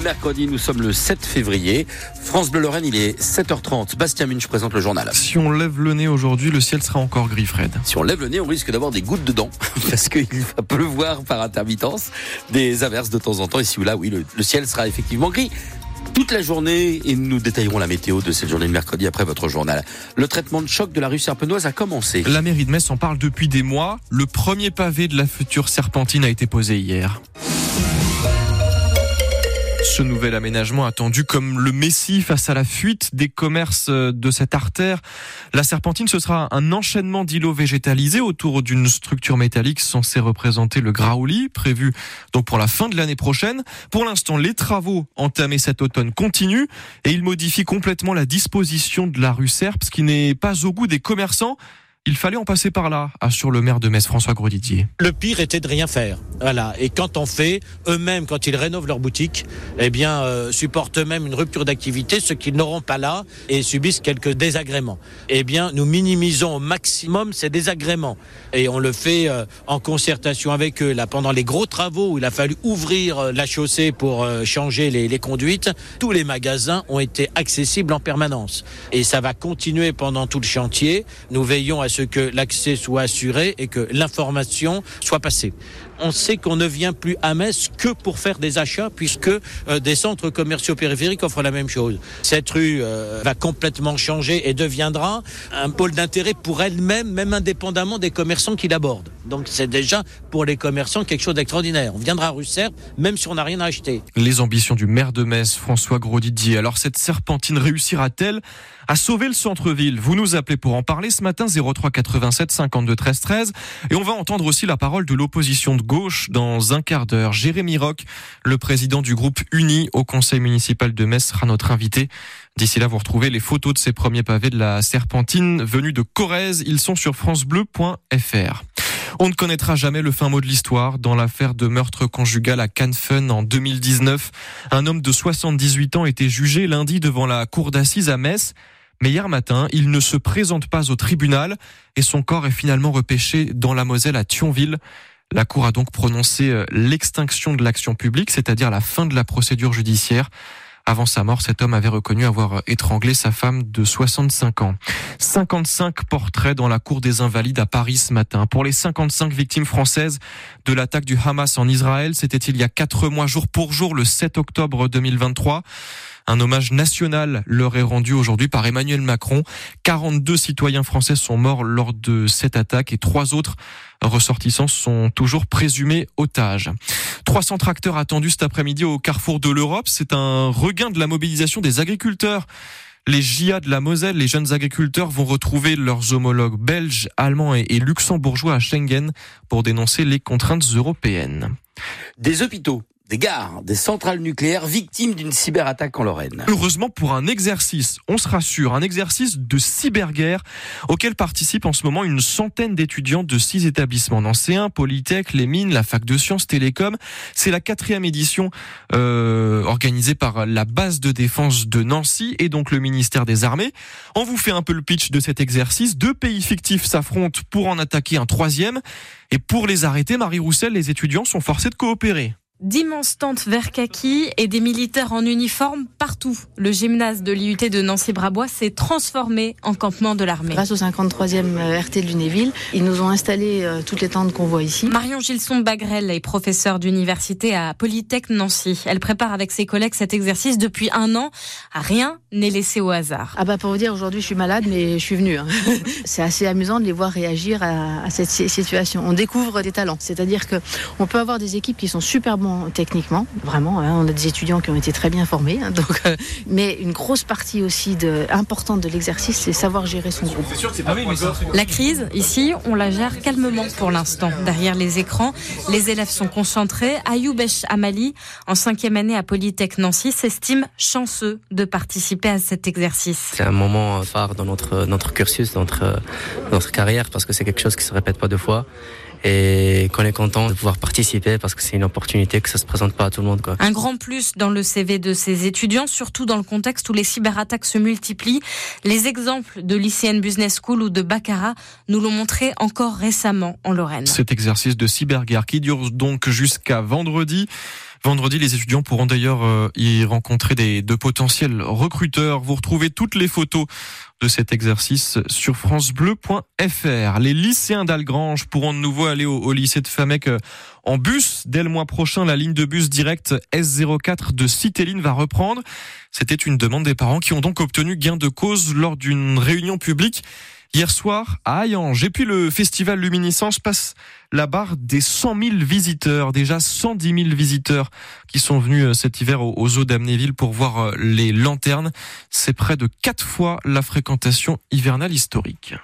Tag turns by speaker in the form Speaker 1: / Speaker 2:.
Speaker 1: Mercredi, nous sommes le 7 février. France Bleu Lorraine, il est 7h30. Bastien Munch présente le journal.
Speaker 2: Si on lève le nez aujourd'hui, le ciel sera encore gris, Fred.
Speaker 1: Si on lève le nez, on risque d'avoir des gouttes dedans, parce qu'il va pleuvoir par intermittence, des averses de temps en temps. Ici ou là, oui, le, le ciel sera effectivement gris toute la journée et nous détaillerons la météo de cette journée de mercredi après votre journal. Le traitement de choc de la rue Serpenoise a commencé.
Speaker 2: La mairie de Metz en parle depuis des mois. Le premier pavé de la future serpentine a été posé hier. Ce nouvel aménagement attendu comme le messie face à la fuite des commerces de cette artère. La serpentine, ce sera un enchaînement d'îlots végétalisés autour d'une structure métallique censée représenter le Graouli, prévu donc pour la fin de l'année prochaine. Pour l'instant, les travaux entamés cet automne continuent et ils modifient complètement la disposition de la rue Serpe, ce qui n'est pas au goût des commerçants. Il fallait en passer par là, assure le maire de Metz, François Grodidier.
Speaker 3: Le pire était de rien faire. Voilà. Et quand on fait, eux-mêmes, quand ils rénovent leur boutique, eh bien, euh, supportent eux-mêmes une rupture d'activité, ce qu'ils n'auront pas là, et subissent quelques désagréments. Eh bien, nous minimisons au maximum ces désagréments. Et on le fait euh, en concertation avec eux. Là, pendant les gros travaux où il a fallu ouvrir euh, la chaussée pour changer les, les conduites, tous les magasins ont été accessibles en permanence. Et ça va continuer pendant tout le chantier. Nous veillons à ce que l'accès soit assuré et que l'information soit passée. On sait qu'on ne vient plus à Metz que pour faire des achats puisque euh, des centres commerciaux périphériques offrent la même chose. Cette rue euh, va complètement changer et deviendra un pôle d'intérêt pour elle-même, même indépendamment des commerçants qui l'abordent. Donc c'est déjà pour les commerçants quelque chose d'extraordinaire. On viendra à rue Serre même si on n'a rien à acheter.
Speaker 2: Les ambitions du maire de Metz, François Grosdidier. Alors cette serpentine réussira-t-elle à sauver le centre-ville? Vous nous appelez pour en parler ce matin 03 87 52 13 13 et on va entendre aussi la parole de l'opposition de dans un quart d'heure. Jérémy Roch, le président du groupe Uni au conseil municipal de Metz, sera notre invité. D'ici là, vous retrouvez les photos de ces premiers pavés de la Serpentine venus de Corrèze. Ils sont sur francebleu.fr. On ne connaîtra jamais le fin mot de l'histoire dans l'affaire de meurtre conjugal à Cannes en 2019. Un homme de 78 ans était jugé lundi devant la cour d'assises à Metz. Mais hier matin, il ne se présente pas au tribunal et son corps est finalement repêché dans la Moselle à Thionville. La Cour a donc prononcé euh, l'extinction de l'action publique, c'est-à-dire la fin de la procédure judiciaire. Avant sa mort, cet homme avait reconnu avoir étranglé sa femme de 65 ans. 55 portraits dans la cour des Invalides à Paris ce matin. Pour les 55 victimes françaises de l'attaque du Hamas en Israël, c'était il y a quatre mois jour pour jour, le 7 octobre 2023. Un hommage national leur est rendu aujourd'hui par Emmanuel Macron. 42 citoyens français sont morts lors de cette attaque et trois autres ressortissants sont toujours présumés otages. 300 tracteurs attendus cet après-midi au carrefour de l'Europe. C'est un regain de la mobilisation des agriculteurs. Les JA de la Moselle, les jeunes agriculteurs vont retrouver leurs homologues belges, allemands et luxembourgeois à Schengen pour dénoncer les contraintes européennes.
Speaker 1: Des hôpitaux des gares, des centrales nucléaires victimes d'une cyberattaque en Lorraine.
Speaker 2: Heureusement pour un exercice, on se rassure, un exercice de cyberguerre auquel participent en ce moment une centaine d'étudiants de six établissements nancéens, Polytech, les mines, la fac de sciences, Télécom. C'est la quatrième édition euh, organisée par la base de défense de Nancy et donc le ministère des Armées. On vous fait un peu le pitch de cet exercice. Deux pays fictifs s'affrontent pour en attaquer un troisième. Et pour les arrêter, Marie Roussel, les étudiants sont forcés de coopérer
Speaker 4: d'immenses tentes vert kaki et des militaires en uniforme partout. Le gymnase de l'IUT de Nancy-Brabois s'est transformé en campement de l'armée.
Speaker 5: Grâce au 53e euh, RT de Lunéville, ils nous ont installé euh, toutes les tentes qu'on voit ici.
Speaker 4: Marion Gilson-Bagrel est professeure d'université à Polytech Nancy. Elle prépare avec ses collègues cet exercice depuis un an. Rien n'est laissé au hasard.
Speaker 5: Ah bah pour vous dire, aujourd'hui je suis malade, mais je suis venue. Hein. C'est assez amusant de les voir réagir à, à cette situation. On découvre des talents, c'est-à-dire que on peut avoir des équipes qui sont super bons techniquement, vraiment. Hein, on a des étudiants qui ont été très bien formés. Hein, donc, euh, mais une grosse partie aussi de, importante de l'exercice, c'est savoir gérer son groupe.
Speaker 4: La crise, ici, on la gère calmement pour l'instant. Derrière les écrans, les élèves sont concentrés. Ayoubesh Amali, en cinquième année à Polytech Nancy, s'estime chanceux de participer à cet exercice.
Speaker 6: C'est un moment phare dans notre, notre cursus, dans notre, notre carrière, parce que c'est quelque chose qui se répète pas deux fois. Et qu'on est content de pouvoir participer parce que c'est une opportunité que ça se présente pas à tout le monde. Quoi.
Speaker 4: Un grand plus dans le CV de ces étudiants, surtout dans le contexte où les cyberattaques se multiplient. Les exemples de l'ICN Business School ou de Baccarat nous l'ont montré encore récemment en Lorraine.
Speaker 2: Cet exercice de cyberguerre qui dure donc jusqu'à vendredi. Vendredi, les étudiants pourront d'ailleurs euh, y rencontrer des, de potentiels recruteurs. Vous retrouvez toutes les photos de cet exercice sur francebleu.fr. Les lycéens d'Algrange pourront de nouveau aller au, lycée de Famec euh, en bus. Dès le mois prochain, la ligne de bus directe S04 de Citeline va reprendre. C'était une demande des parents qui ont donc obtenu gain de cause lors d'une réunion publique hier soir à Hayange. Et puis le festival Luminiscence passe la barre des 100 000 visiteurs, déjà 110 000 visiteurs qui sont venus euh, cet hiver aux eaux d'Amnéville pour voir euh, les lanternes. C'est près de quatre fois la fréquentation hivernale historique.